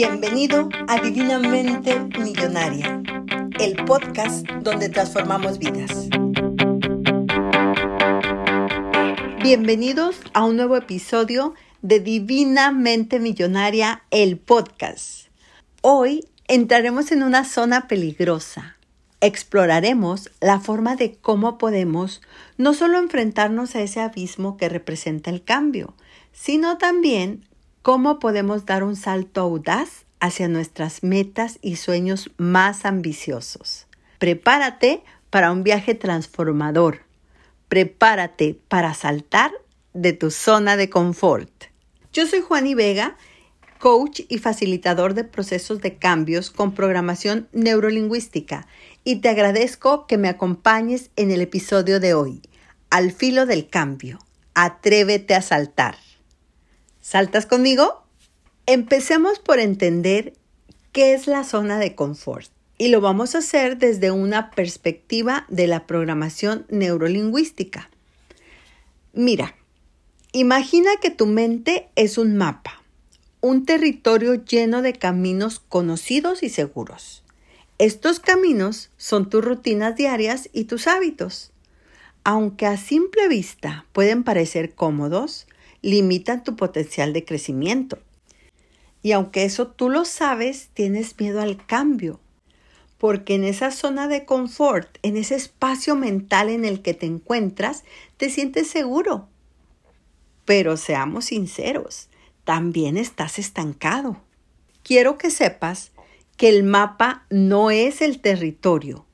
Bienvenido a Divinamente Millonaria, el podcast donde transformamos vidas. Bienvenidos a un nuevo episodio de Divinamente Millonaria, el podcast. Hoy entraremos en una zona peligrosa. Exploraremos la forma de cómo podemos no solo enfrentarnos a ese abismo que representa el cambio, sino también cómo podemos dar un salto audaz hacia nuestras metas y sueños más ambiciosos. Prepárate para un viaje transformador. Prepárate para saltar de tu zona de confort. Yo soy Juani Vega, coach y facilitador de procesos de cambios con programación neurolingüística y te agradezco que me acompañes en el episodio de hoy, Al filo del cambio. Atrévete a saltar. ¿Saltas conmigo? Empecemos por entender qué es la zona de confort y lo vamos a hacer desde una perspectiva de la programación neurolingüística. Mira, imagina que tu mente es un mapa, un territorio lleno de caminos conocidos y seguros. Estos caminos son tus rutinas diarias y tus hábitos. Aunque a simple vista pueden parecer cómodos, limitan tu potencial de crecimiento. Y aunque eso tú lo sabes, tienes miedo al cambio, porque en esa zona de confort, en ese espacio mental en el que te encuentras, te sientes seguro. Pero seamos sinceros, también estás estancado. Quiero que sepas que el mapa no es el territorio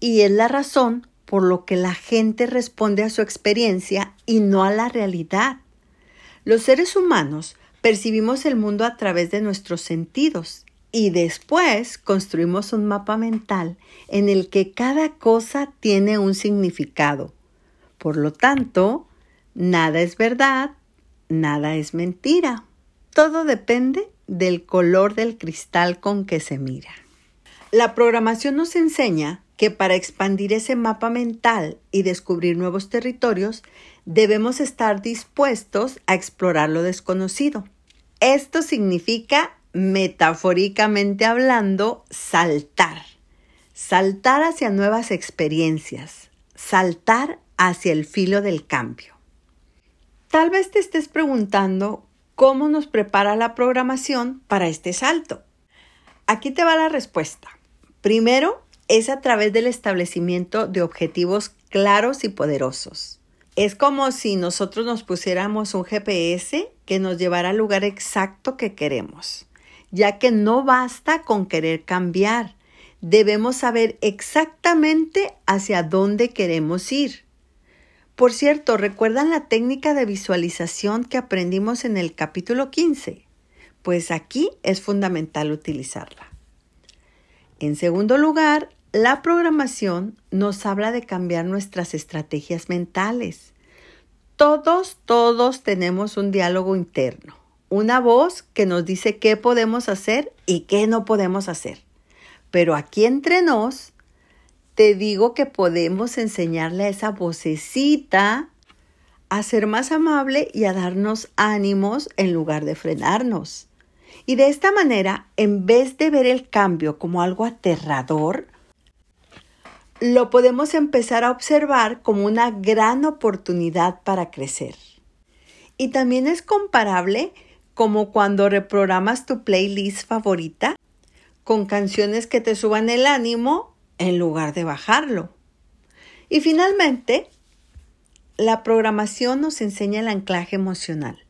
y es la razón por lo que la gente responde a su experiencia y no a la realidad. Los seres humanos percibimos el mundo a través de nuestros sentidos y después construimos un mapa mental en el que cada cosa tiene un significado. Por lo tanto, nada es verdad, nada es mentira. Todo depende del color del cristal con que se mira. La programación nos enseña que para expandir ese mapa mental y descubrir nuevos territorios, debemos estar dispuestos a explorar lo desconocido. Esto significa, metafóricamente hablando, saltar. Saltar hacia nuevas experiencias. Saltar hacia el filo del cambio. Tal vez te estés preguntando cómo nos prepara la programación para este salto. Aquí te va la respuesta. Primero, es a través del establecimiento de objetivos claros y poderosos. Es como si nosotros nos pusiéramos un GPS que nos llevara al lugar exacto que queremos, ya que no basta con querer cambiar, debemos saber exactamente hacia dónde queremos ir. Por cierto, ¿recuerdan la técnica de visualización que aprendimos en el capítulo 15? Pues aquí es fundamental utilizarla. En segundo lugar, la programación nos habla de cambiar nuestras estrategias mentales. Todos, todos tenemos un diálogo interno, una voz que nos dice qué podemos hacer y qué no podemos hacer. Pero aquí entre nos, te digo que podemos enseñarle a esa vocecita a ser más amable y a darnos ánimos en lugar de frenarnos. Y de esta manera, en vez de ver el cambio como algo aterrador, lo podemos empezar a observar como una gran oportunidad para crecer. Y también es comparable como cuando reprogramas tu playlist favorita con canciones que te suban el ánimo en lugar de bajarlo. Y finalmente, la programación nos enseña el anclaje emocional.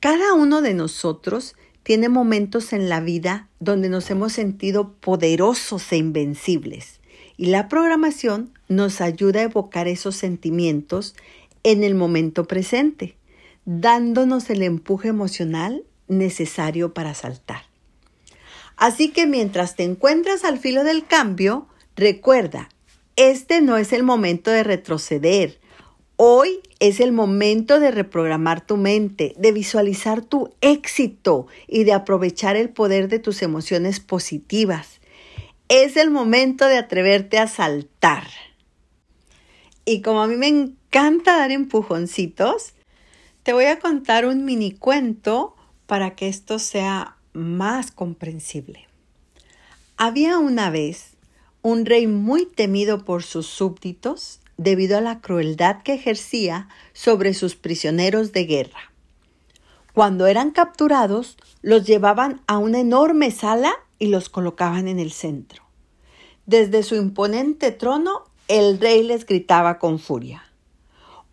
Cada uno de nosotros tiene momentos en la vida donde nos hemos sentido poderosos e invencibles y la programación nos ayuda a evocar esos sentimientos en el momento presente, dándonos el empuje emocional necesario para saltar. Así que mientras te encuentras al filo del cambio, recuerda, este no es el momento de retroceder. Hoy es el momento de reprogramar tu mente, de visualizar tu éxito y de aprovechar el poder de tus emociones positivas es el momento de atreverte a saltar. Y como a mí me encanta dar empujoncitos, te voy a contar un mini cuento para que esto sea más comprensible. Había una vez un rey muy temido por sus súbditos debido a la crueldad que ejercía sobre sus prisioneros de guerra. Cuando eran capturados, los llevaban a una enorme sala y los colocaban en el centro. Desde su imponente trono, el rey les gritaba con furia.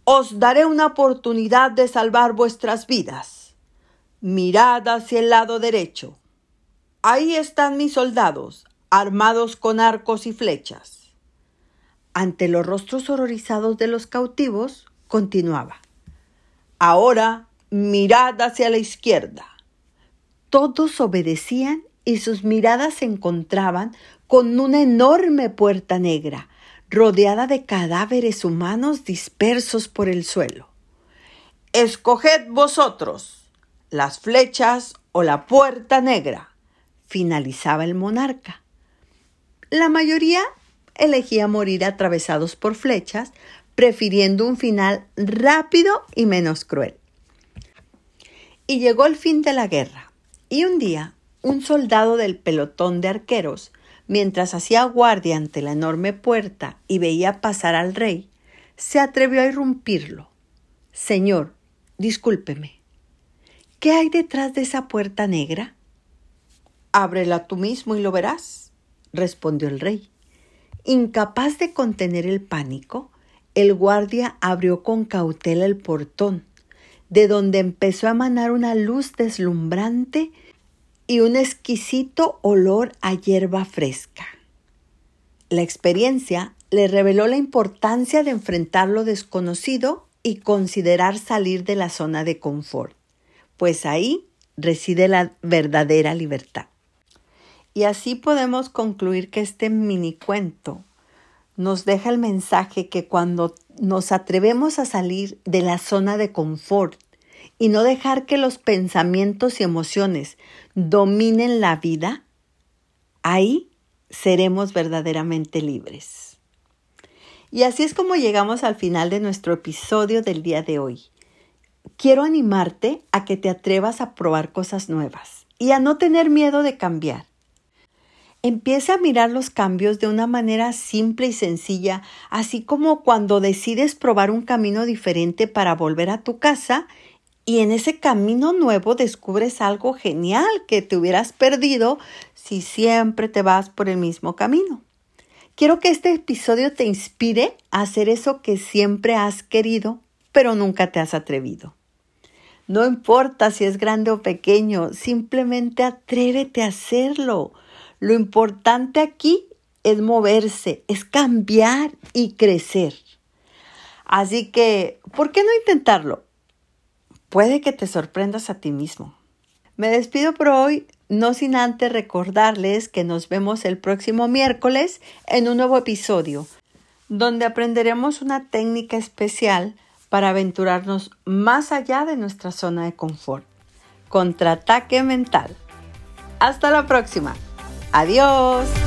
Os daré una oportunidad de salvar vuestras vidas. Mirad hacia el lado derecho. Ahí están mis soldados, armados con arcos y flechas. Ante los rostros horrorizados de los cautivos, continuaba. Ahora mirad hacia la izquierda. Todos obedecían y sus miradas se encontraban con una enorme puerta negra, rodeada de cadáveres humanos dispersos por el suelo. Escoged vosotros las flechas o la puerta negra, finalizaba el monarca. La mayoría elegía morir atravesados por flechas, prefiriendo un final rápido y menos cruel. Y llegó el fin de la guerra, y un día un soldado del pelotón de arqueros, mientras hacía guardia ante la enorme puerta y veía pasar al rey, se atrevió a irrumpirlo. Señor, discúlpeme. ¿Qué hay detrás de esa puerta negra? Ábrela tú mismo y lo verás, respondió el rey. Incapaz de contener el pánico, el guardia abrió con cautela el portón, de donde empezó a emanar una luz deslumbrante y un exquisito olor a hierba fresca. La experiencia le reveló la importancia de enfrentar lo desconocido y considerar salir de la zona de confort, pues ahí reside la verdadera libertad. Y así podemos concluir que este mini cuento nos deja el mensaje que cuando nos atrevemos a salir de la zona de confort y no dejar que los pensamientos y emociones dominen la vida, ahí seremos verdaderamente libres. Y así es como llegamos al final de nuestro episodio del día de hoy. Quiero animarte a que te atrevas a probar cosas nuevas y a no tener miedo de cambiar. Empieza a mirar los cambios de una manera simple y sencilla, así como cuando decides probar un camino diferente para volver a tu casa y en ese camino nuevo descubres algo genial que te hubieras perdido si siempre te vas por el mismo camino. Quiero que este episodio te inspire a hacer eso que siempre has querido, pero nunca te has atrevido. No importa si es grande o pequeño, simplemente atrévete a hacerlo. Lo importante aquí es moverse, es cambiar y crecer. Así que, ¿por qué no intentarlo? Puede que te sorprendas a ti mismo. Me despido por hoy, no sin antes recordarles que nos vemos el próximo miércoles en un nuevo episodio, donde aprenderemos una técnica especial para aventurarnos más allá de nuestra zona de confort. Contraataque mental. Hasta la próxima. Adiós.